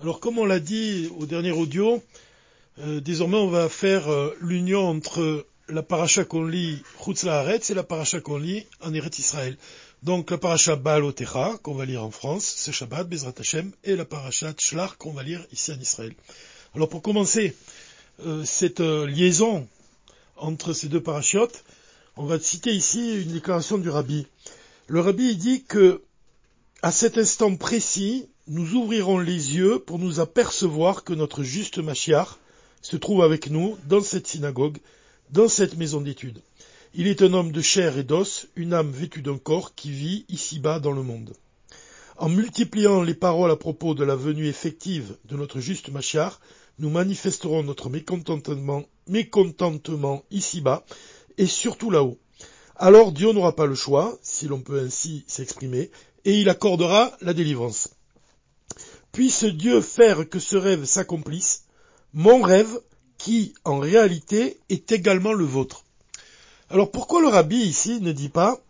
Alors comme on l'a dit au dernier audio, euh, désormais on va faire euh, l'union entre la paracha qu'on lit Chutz Laaretz et la paracha qu'on lit en Eretz Israël. Donc la paracha Baal qu'on va lire en France, c'est Shabbat, Bezrat Hashem, et la paracha Tshlar qu'on va lire ici en Israël. Alors pour commencer euh, cette liaison entre ces deux parachutes, on va citer ici une déclaration du rabbi. Le rabbi dit que à cet instant précis, nous ouvrirons les yeux pour nous apercevoir que notre juste Machiar se trouve avec nous dans cette synagogue, dans cette maison d'études. Il est un homme de chair et d'os, une âme vêtue d'un corps qui vit ici-bas dans le monde. En multipliant les paroles à propos de la venue effective de notre juste Machiar, nous manifesterons notre mécontentement, mécontentement ici-bas et surtout là-haut. Alors Dieu n'aura pas le choix, si l'on peut ainsi s'exprimer, et il accordera la délivrance. Puisse Dieu faire que ce rêve s'accomplisse, mon rêve qui, en réalité, est également le vôtre. Alors pourquoi le rabbi ici ne dit pas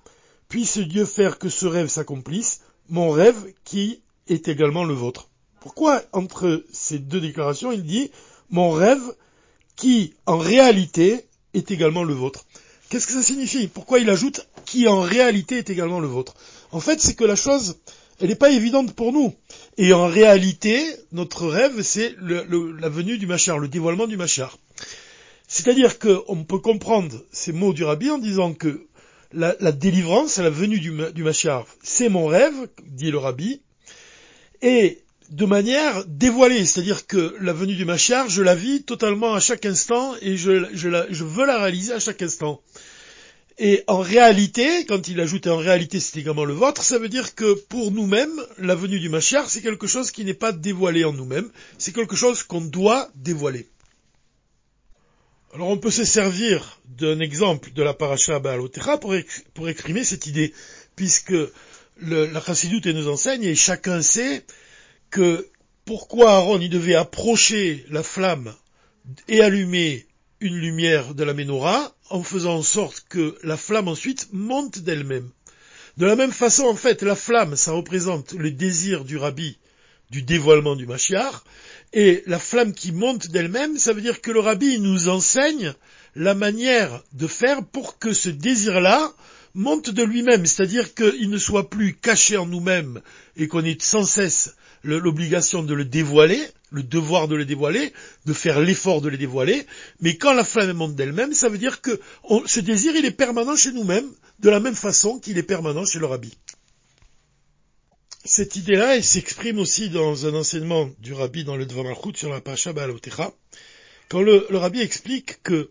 Puisse Dieu faire que ce rêve s'accomplisse, mon rêve qui est également le vôtre Pourquoi entre ces deux déclarations il dit Mon rêve qui, en réalité, est également le vôtre Qu'est-ce que ça signifie? Pourquoi il ajoute qui en réalité est également le vôtre En fait, c'est que la chose, elle n'est pas évidente pour nous. Et en réalité, notre rêve, c'est la venue du Machar, le dévoilement du Machar. C'est-à-dire qu'on peut comprendre ces mots du Rabbi en disant que la, délivrance, la venue du, Machar, c'est mon rêve, dit le Rabbi, et de manière dévoilée, c'est-à-dire que la venue du Machar, je la vis totalement à chaque instant et je, veux la réaliser à chaque instant. Et en réalité, quand il ajoute en réalité c'est également le vôtre, ça veut dire que pour nous-mêmes, la venue du Machar, c'est quelque chose qui n'est pas dévoilé en nous-mêmes, c'est quelque chose qu'on doit dévoiler. Alors on peut se servir d'un exemple de la paracha Baal pour, pour exprimer cette idée, puisque la Chassidoute nous enseigne, et chacun sait que pourquoi Aaron il devait approcher la flamme et allumer une lumière de la menorah en faisant en sorte que la flamme ensuite monte d'elle-même. De la même façon, en fait, la flamme, ça représente le désir du rabbi du dévoilement du Mashiach, et la flamme qui monte d'elle-même, ça veut dire que le rabbi nous enseigne la manière de faire pour que ce désir-là monte de lui-même, c'est-à-dire qu'il ne soit plus caché en nous-mêmes et qu'on ait sans cesse l'obligation de le dévoiler, le devoir de le dévoiler, de faire l'effort de le dévoiler, mais quand la flamme monte d'elle-même, ça veut dire que ce désir, il est permanent chez nous-mêmes, de la même façon qu'il est permanent chez le rabbi. Cette idée-là, elle s'exprime aussi dans un enseignement du rabbi dans le Dvar sur la Pacha Baalotecha, quand le, le rabbi explique que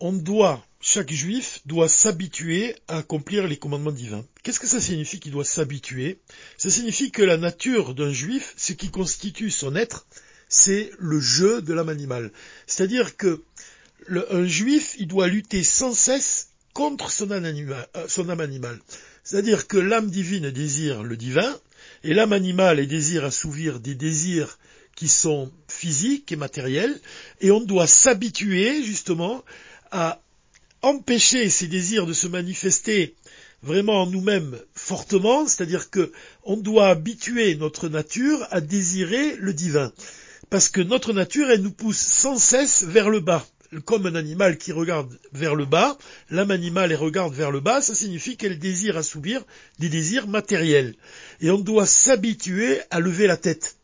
on doit chaque juif doit s'habituer à accomplir les commandements divins. Qu'est-ce que ça signifie qu'il doit s'habituer? Ça signifie que la nature d'un juif, ce qui constitue son être, c'est le jeu de l'âme animale. C'est-à-dire que un juif, il doit lutter sans cesse contre son âme animale. Euh, C'est-à-dire que l'âme divine désire le divin, et l'âme animale désire assouvir des désirs qui sont physiques et matériels, et on doit s'habituer justement à empêcher ces désirs de se manifester vraiment en nous-mêmes fortement, c'est-à-dire que on doit habituer notre nature à désirer le divin. Parce que notre nature, elle nous pousse sans cesse vers le bas. Comme un animal qui regarde vers le bas, l'âme animale regarde vers le bas, ça signifie qu'elle désire assouvir des désirs matériels. Et on doit s'habituer à lever la tête.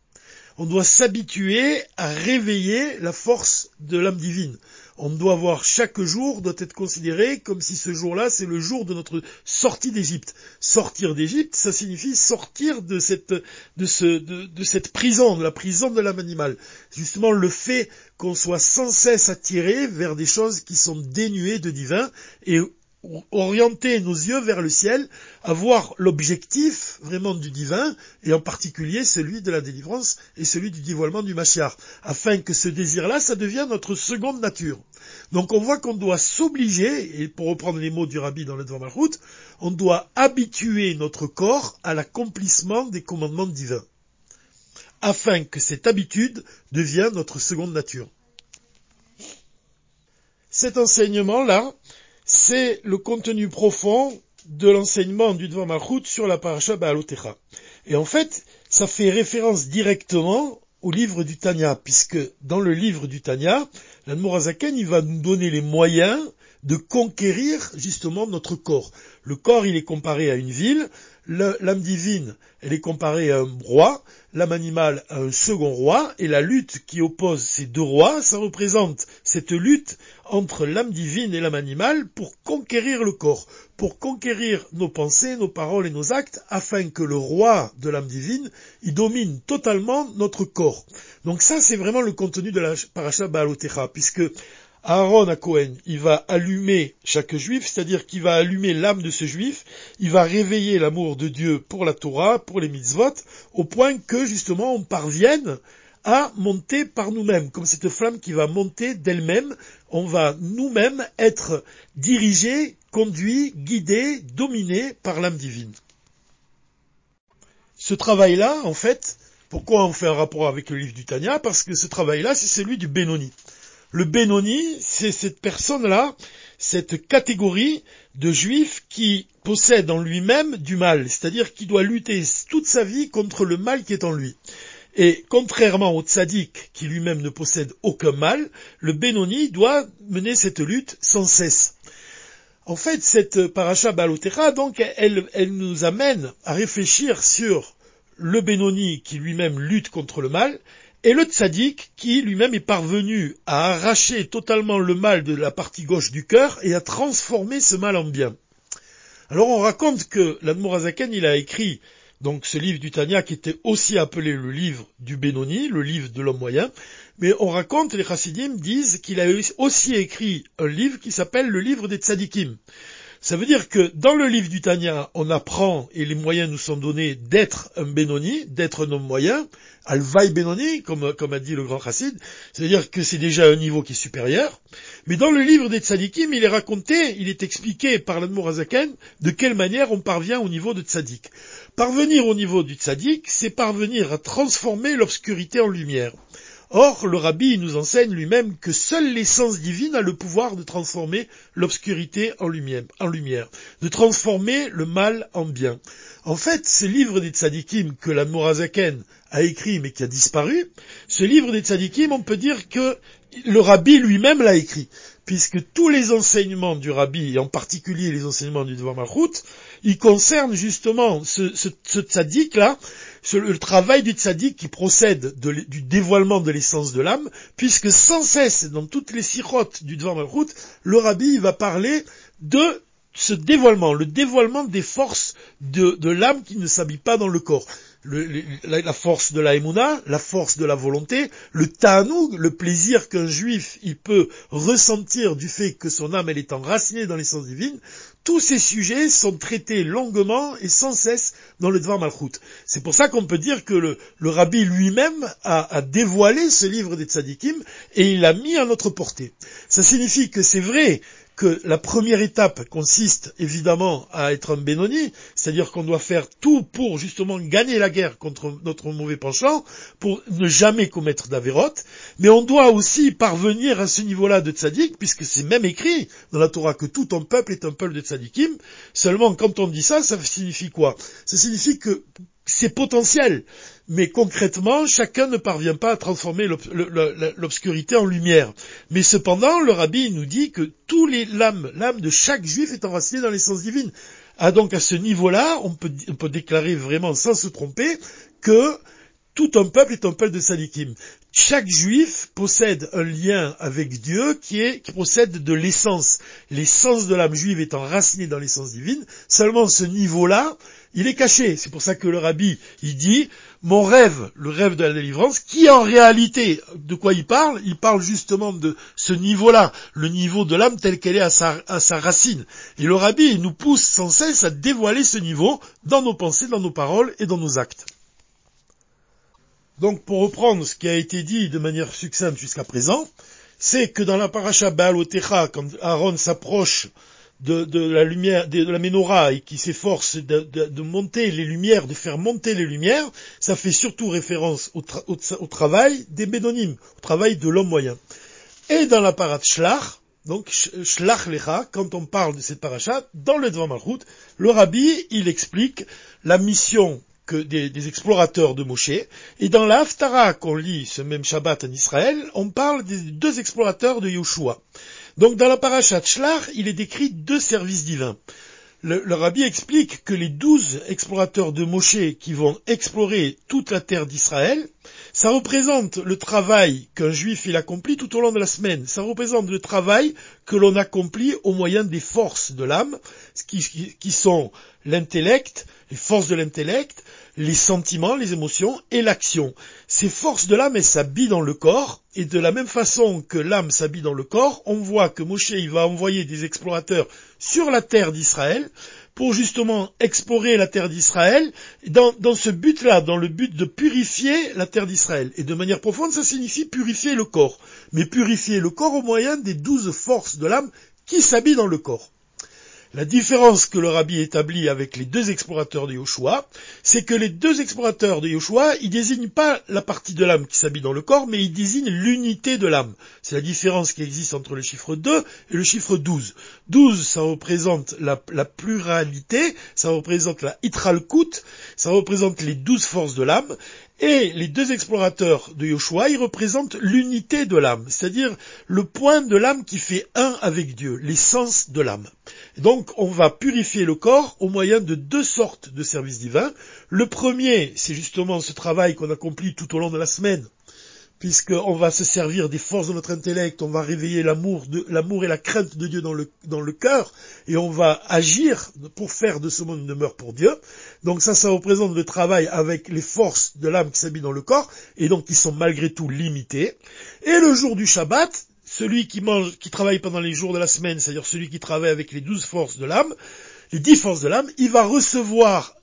On doit s'habituer à réveiller la force de l'âme divine on doit voir chaque jour doit être considéré comme si ce jour-là c'est le jour de notre sortie d'Égypte. Sortir d'Égypte, ça signifie sortir de cette de ce de, cette prison, de la prison de l'âme animale. Justement le fait qu'on soit sans cesse attiré vers des choses qui sont dénuées de divin et orienter nos yeux vers le ciel, avoir l'objectif vraiment du divin, et en particulier celui de la délivrance et celui du dévoilement du Machiar, afin que ce désir-là, ça devienne notre seconde nature. Donc on voit qu'on doit s'obliger, et pour reprendre les mots du rabbi dans le Malchut, on doit habituer notre corps à l'accomplissement des commandements divins, afin que cette habitude devienne notre seconde nature. Cet enseignement-là, c'est le contenu profond de l'enseignement du Dvar Malchut sur la paracha Baalotecha. Et en fait, ça fait référence directement au livre du Tanya, puisque dans le livre du Tanya, l'Admorazaken, il va nous donner les moyens de conquérir justement notre corps. Le corps, il est comparé à une ville, l'âme divine, elle est comparée à un roi, l'âme animale à un second roi, et la lutte qui oppose ces deux rois, ça représente cette lutte entre l'âme divine et l'âme animale pour conquérir le corps, pour conquérir nos pensées, nos paroles et nos actes, afin que le roi de l'âme divine, il domine totalement notre corps. Donc ça, c'est vraiment le contenu de la paracha Baalotecha, puisque Aaron à Cohen, il va allumer chaque juif, c'est-à-dire qu'il va allumer l'âme de ce juif, il va réveiller l'amour de Dieu pour la Torah, pour les mitzvot, au point que justement on parvienne à monter par nous-mêmes, comme cette flamme qui va monter d'elle-même, on va nous-mêmes être dirigés, conduits, guidés, dominés par l'âme divine. Ce travail-là, en fait, pourquoi on fait un rapport avec le livre du Tanya Parce que ce travail-là, c'est celui du Benoni. Le Benoni, c'est cette personne-là, cette catégorie de juifs qui possède en lui-même du mal, c'est-à-dire qui doit lutter toute sa vie contre le mal qui est en lui. Et contrairement au tzaddik qui lui-même ne possède aucun mal, le Benoni doit mener cette lutte sans cesse. En fait, cette paracha balotera, donc, elle, elle nous amène à réfléchir sur le Benoni qui lui-même lutte contre le mal, et le tzaddik qui lui-même est parvenu à arracher totalement le mal de la partie gauche du cœur et à transformer ce mal en bien. Alors on raconte que l'Admorazaken il a écrit donc ce livre du Tanya qui était aussi appelé le livre du Benoni, le livre de l'homme moyen, mais on raconte, les chassidim disent qu'il a aussi écrit un livre qui s'appelle le livre des tzadikim. Ça veut dire que dans le livre du Tanya, on apprend, et les moyens nous sont donnés, d'être un Benoni, d'être un homme moyen, Alvaï Benoni, comme, comme a dit le grand chassid, c'est-à-dire que c'est déjà un niveau qui est supérieur. Mais dans le livre des tzadikim, il est raconté, il est expliqué par l'Admorazaken de quelle manière on parvient au niveau de tzadik. Parvenir au niveau du tzadik, c'est parvenir à transformer l'obscurité en lumière. Or, le rabbi nous enseigne lui-même que seule l'essence divine a le pouvoir de transformer l'obscurité en lumière, de transformer le mal en bien. En fait, ce livre des tzadikim que la Morazaken a écrit mais qui a disparu, ce livre des tzadikim, on peut dire que le rabbi lui-même l'a écrit, puisque tous les enseignements du rabbi, et en particulier les enseignements du Devar Malchut, ils concernent justement ce, ce, ce tzadik-là, le travail du tzaddik qui procède du dévoilement de l'essence de l'âme, puisque sans cesse, dans toutes les sirotes du Dvar Malchut, le rabbi va parler de ce dévoilement, le dévoilement des forces de, de l'âme qui ne s'habille pas dans le corps la, force de la émouna, la force de la volonté, le ta'anoug, le plaisir qu'un juif il peut ressentir du fait que son âme elle est enracinée dans l'essence divine, tous ces sujets sont traités longuement et sans cesse dans le Dvar Malchut. C'est pour ça qu'on peut dire que le, rabbi lui-même a, a, dévoilé ce livre des tzadikim et il l'a mis à notre portée. Ça signifie que c'est vrai que la première étape consiste évidemment à être un Benoni, c'est-à-dire qu'on doit faire tout pour justement gagner la guerre contre notre mauvais penchant, pour ne jamais commettre d'avérote, mais on doit aussi parvenir à ce niveau-là de tzaddik, puisque c'est même écrit dans la Torah que tout un peuple est un peuple de tzaddikim, seulement quand on dit ça, ça signifie quoi? Ça signifie que c'est potentiel, mais concrètement, chacun ne parvient pas à transformer l'obscurité en lumière. Mais cependant, le rabbi nous dit que tous l'âme, de chaque juif est enracinée dans l'essence divine. Ah, donc à ce niveau-là, on peut, on peut déclarer vraiment sans se tromper que tout un peuple est un peuple de sadikim. Chaque juif possède un lien avec Dieu qui est, qui possède de l'essence. L'essence de l'âme juive est enracinée dans l'essence divine. Seulement ce niveau-là, il est caché. C'est pour ça que le rabbi, il dit, mon rêve, le rêve de la délivrance, qui en réalité, de quoi il parle? Il parle justement de ce niveau-là, le niveau de l'âme tel qu'elle est à sa, racine. Et le rabbi, nous pousse sans cesse à dévoiler ce niveau dans nos pensées, dans nos paroles et dans nos actes. Donc, pour reprendre ce qui a été dit de manière succincte jusqu'à présent, c'est que dans la paracha Baal Otecha, quand Aaron s'approche de, la lumière, de, la menorah et qui s'efforce de, monter les lumières, de faire monter les lumières, ça fait surtout référence au, travail des bédonymes, au travail de l'homme moyen. Et dans la parade Shlach, donc Shlach Lecha, quand on parle de cette paracha, dans le Dvar Malchut, le rabbi, il explique la mission que des, explorateurs de Moshe. Et dans la Haftara qu'on lit ce même Shabbat en Israël, on parle des deux explorateurs de Yoshua. Donc dans la parashat Shlach, il est décrit deux services divins. Le, le, rabbi explique que les douze explorateurs de Moshe qui vont explorer toute la terre d'Israël, ça représente le travail qu'un juif il accomplit tout au long de la semaine. Ça représente le travail que l'on accomplit au moyen des forces de l'âme, qui, sont l'intellect, les forces de l'intellect, les sentiments, les émotions et l'action. Ces forces de l'âme, elles s'habillent dans le corps, et de la même façon que l'âme s'habille dans le corps, on voit que Moshe il va envoyer des explorateurs sur la terre d'Israël pour justement explorer la terre d'Israël dans, ce but-là, dans le but de purifier la terre d'Israël. Et de manière profonde, ça signifie purifier le corps. Mais purifier le corps au moyen des douze forces de l'âme qui s'habillent dans le corps. La différence que le rabbi établit avec les deux explorateurs de Yoshua, c'est que les deux explorateurs de Yoshua, ils désignent pas la partie de l'âme qui s'habille dans le corps, mais ils désignent l'unité de l'âme. C'est la différence qui existe entre le chiffre 2 et le chiffre 12. 12, ça représente la, pluralité, ça représente la hitralkut, ça représente les douze forces de l'âme, et les deux explorateurs de Yoshua, ils représentent l'unité de l'âme, c'est-à-dire le point de l'âme qui fait un avec Dieu, l'essence de l'âme. Donc on va purifier le corps au moyen de deux sortes de services divins. Le premier, c'est justement ce travail qu'on accomplit tout au long de la semaine, puisqu'on va se servir des forces de notre intellect, on va réveiller l'amour, et la crainte de Dieu dans le, dans cœur, et on va agir pour faire de ce monde une demeure pour Dieu. Donc ça, ça représente le travail avec les forces de l'âme qui s'habillent dans le corps, et donc qui sont malgré tout limitées. Et le jour du Shabbat, celui qui mange, qui travaille pendant les jours de la semaine, c'est-à-dire celui qui travaille avec les douze forces de l'âme, les dix forces de l'âme, il va recevoir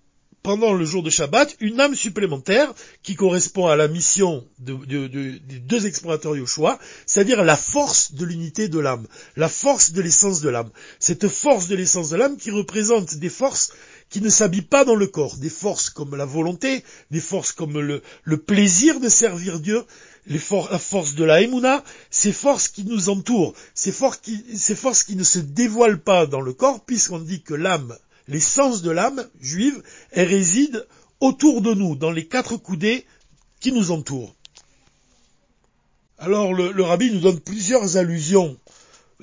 pendant le jour de Shabbat une âme supplémentaire qui correspond à la mission des deux explorateurs Yoshua, c'est-à-dire la force de l'unité de l'âme, la force de l'essence de l'âme. Cette force de l'essence de l'âme qui représente des forces qui ne s'habillent pas dans le corps, des forces comme la volonté, des forces comme le, plaisir de servir Dieu, la force de la Emouna, ces forces qui nous entourent, ces forces qui ne se dévoilent pas dans le corps, puisqu'on dit que l'âme, l'essence de l'âme juive, elle réside autour de nous, dans les quatre coudées qui nous entourent. Alors le, le rabbi nous donne plusieurs allusions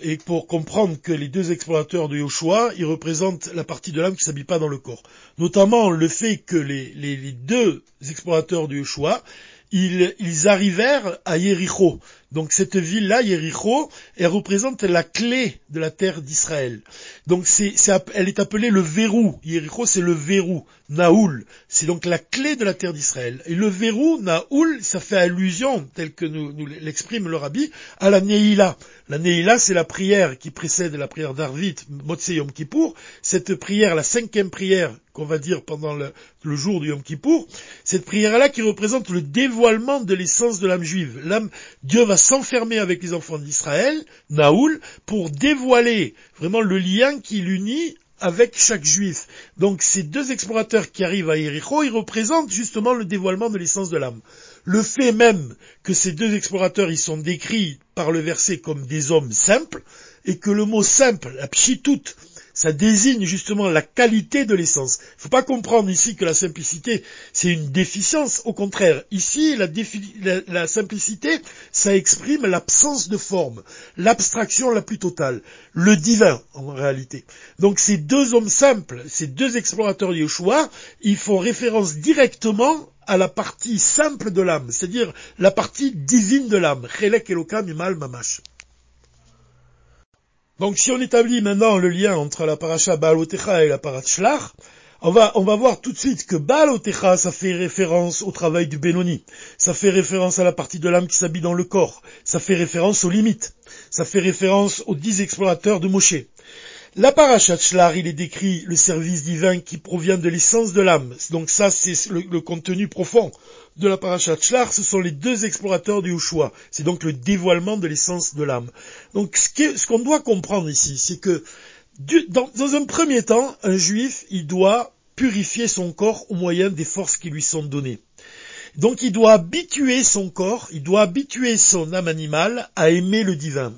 et pour comprendre que les deux explorateurs de Yoshua, ils représentent la partie de l'âme qui s'habille pas dans le corps. Notamment le fait que les, deux explorateurs de Yoshua, ils, ils arrivèrent à Yericho. Donc cette ville-là, Yericho, elle représente la clé de la terre d'Israël. Donc c'est, elle est appelée le verrou. Yericho, c'est le verrou. Naoul, c'est donc la clé de la terre d'Israël. Et le verrou, Naoul, ça fait allusion, tel que nous, l'exprime le rabbi, à la Neila. La Neila, c'est la prière qui précède la prière d'Arvit, Motse Yom Kippour. Cette prière, la cinquième prière qu'on va dire pendant le, jour du Yom Kippour, cette prière-là qui représente le dévoilement de l'essence de l'âme juive. Dieu va s'enfermer avec les enfants d'Israël, Naoul, pour dévoiler vraiment le lien qui l'unit avec chaque juif. Donc ces deux explorateurs qui arrivent à Yericho, ils représentent justement le dévoilement de l'essence de l'âme. Le fait même que ces deux explorateurs, ils sont décrits par le verset comme des hommes simples, et que le mot simple, la pchitout, ça désigne justement la qualité de l'essence. Il ne faut pas comprendre ici que la simplicité, c'est une déficience. Au contraire, ici, la, simplicité, ça exprime l'absence de forme, l'abstraction la plus totale, le divin en réalité. Donc ces deux hommes simples, ces deux explorateurs Yeshua, ils font référence directement à la partie simple de l'âme, c'est-à-dire la partie divine de l'âme. Mamash. Donc si on établit maintenant le lien entre la paracha Baalotecha et la paracha on va, on va voir tout de suite que Baalotecha, ça fait référence au travail du Benoni. Ça fait référence à la partie de l'âme qui s'habille dans le corps. Ça fait référence aux limites. Ça fait référence aux dix explorateurs de Moshe. La parachat Shlar, il est décrit le service divin qui provient de l'essence de l'âme. Donc ça, c'est le, contenu profond de la parachat Shlar. Ce sont les deux explorateurs du Ushua. C'est donc le dévoilement de l'essence de l'âme. Donc ce qu'on doit comprendre ici, c'est que dans un premier temps, un juif, il doit purifier son corps au moyen des forces qui lui sont données. Donc il doit habituer son corps, il doit habituer son âme animale à aimer le divin.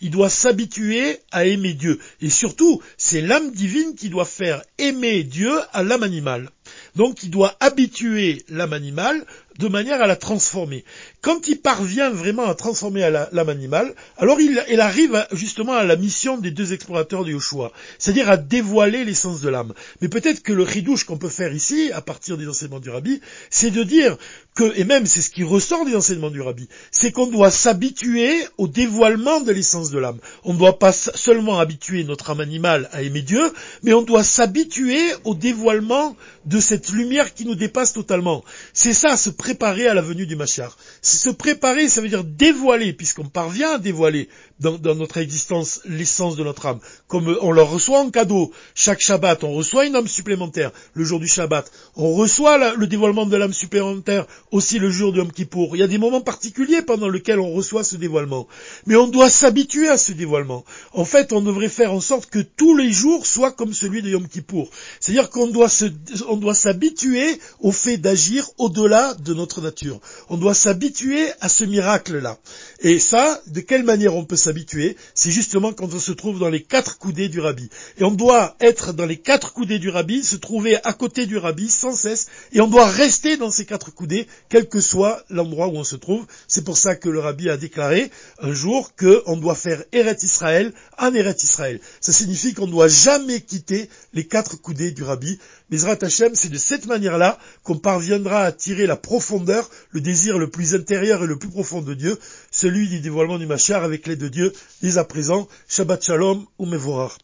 Il doit s'habituer à aimer Dieu. Et surtout, c'est l'âme divine qui doit faire aimer Dieu à l'âme animale. Donc il doit habituer l'âme animale de manière à la transformer. Quand il parvient vraiment à transformer l'âme animale, alors il, arrive justement à la mission des deux explorateurs de Yoshua, c'est-à-dire à dévoiler l'essence de l'âme. Mais peut-être que le ridouche qu'on peut faire ici, à partir des enseignements du rabbi, c'est de dire que, et même c'est ce qui ressort des enseignements du rabbi, c'est qu'on doit s'habituer au dévoilement de l'essence de l'âme. On ne doit pas seulement habituer notre âme animale à aimer Dieu, mais on doit s'habituer au dévoilement de cette lumière qui nous dépasse totalement. C'est ça, se préparer à la venue du Machar. Se préparer, ça veut dire dévoiler, puisqu'on parvient à dévoiler dans, notre existence l'essence de notre âme. Comme on leur reçoit en cadeau, chaque Shabbat, on reçoit une âme supplémentaire le jour du Shabbat. On reçoit le dévoilement de l'âme supplémentaire aussi le jour du Yom Kippour. Il y a des moments particuliers pendant lesquels on reçoit ce dévoilement. Mais on doit s'habituer à ce dévoilement. En fait, on devrait faire en sorte que tous les jours soient comme celui de Yom Kippour. C'est-à-dire qu'on doit doit s'habituer au fait d'agir au-delà de notre nature. On doit s'habituer à ce miracle-là. Et ça, de quelle manière on peut s'habituer C'est justement quand on se trouve dans les quatre coudées du rabbi. Et on doit être dans les quatre coudées du rabbi, se trouver à côté du rabbi sans cesse, et on doit rester dans ces quatre coudées, quel que soit l'endroit où on se trouve. C'est pour ça que le rabbi a déclaré un jour qu'on doit faire Eret Israël en Eret Israël. Ça signifie qu'on ne doit jamais quitter les quatre coudées du rabbi. Mais Hashem, c'est de cette manière-là qu'on parviendra à tirer la profondeur, le désir le plus intérieur et le plus profond de Dieu, celui du dévoilement du Machar avec l'aide de Dieu, dès à présent, Shabbat Shalom ou Mevorach.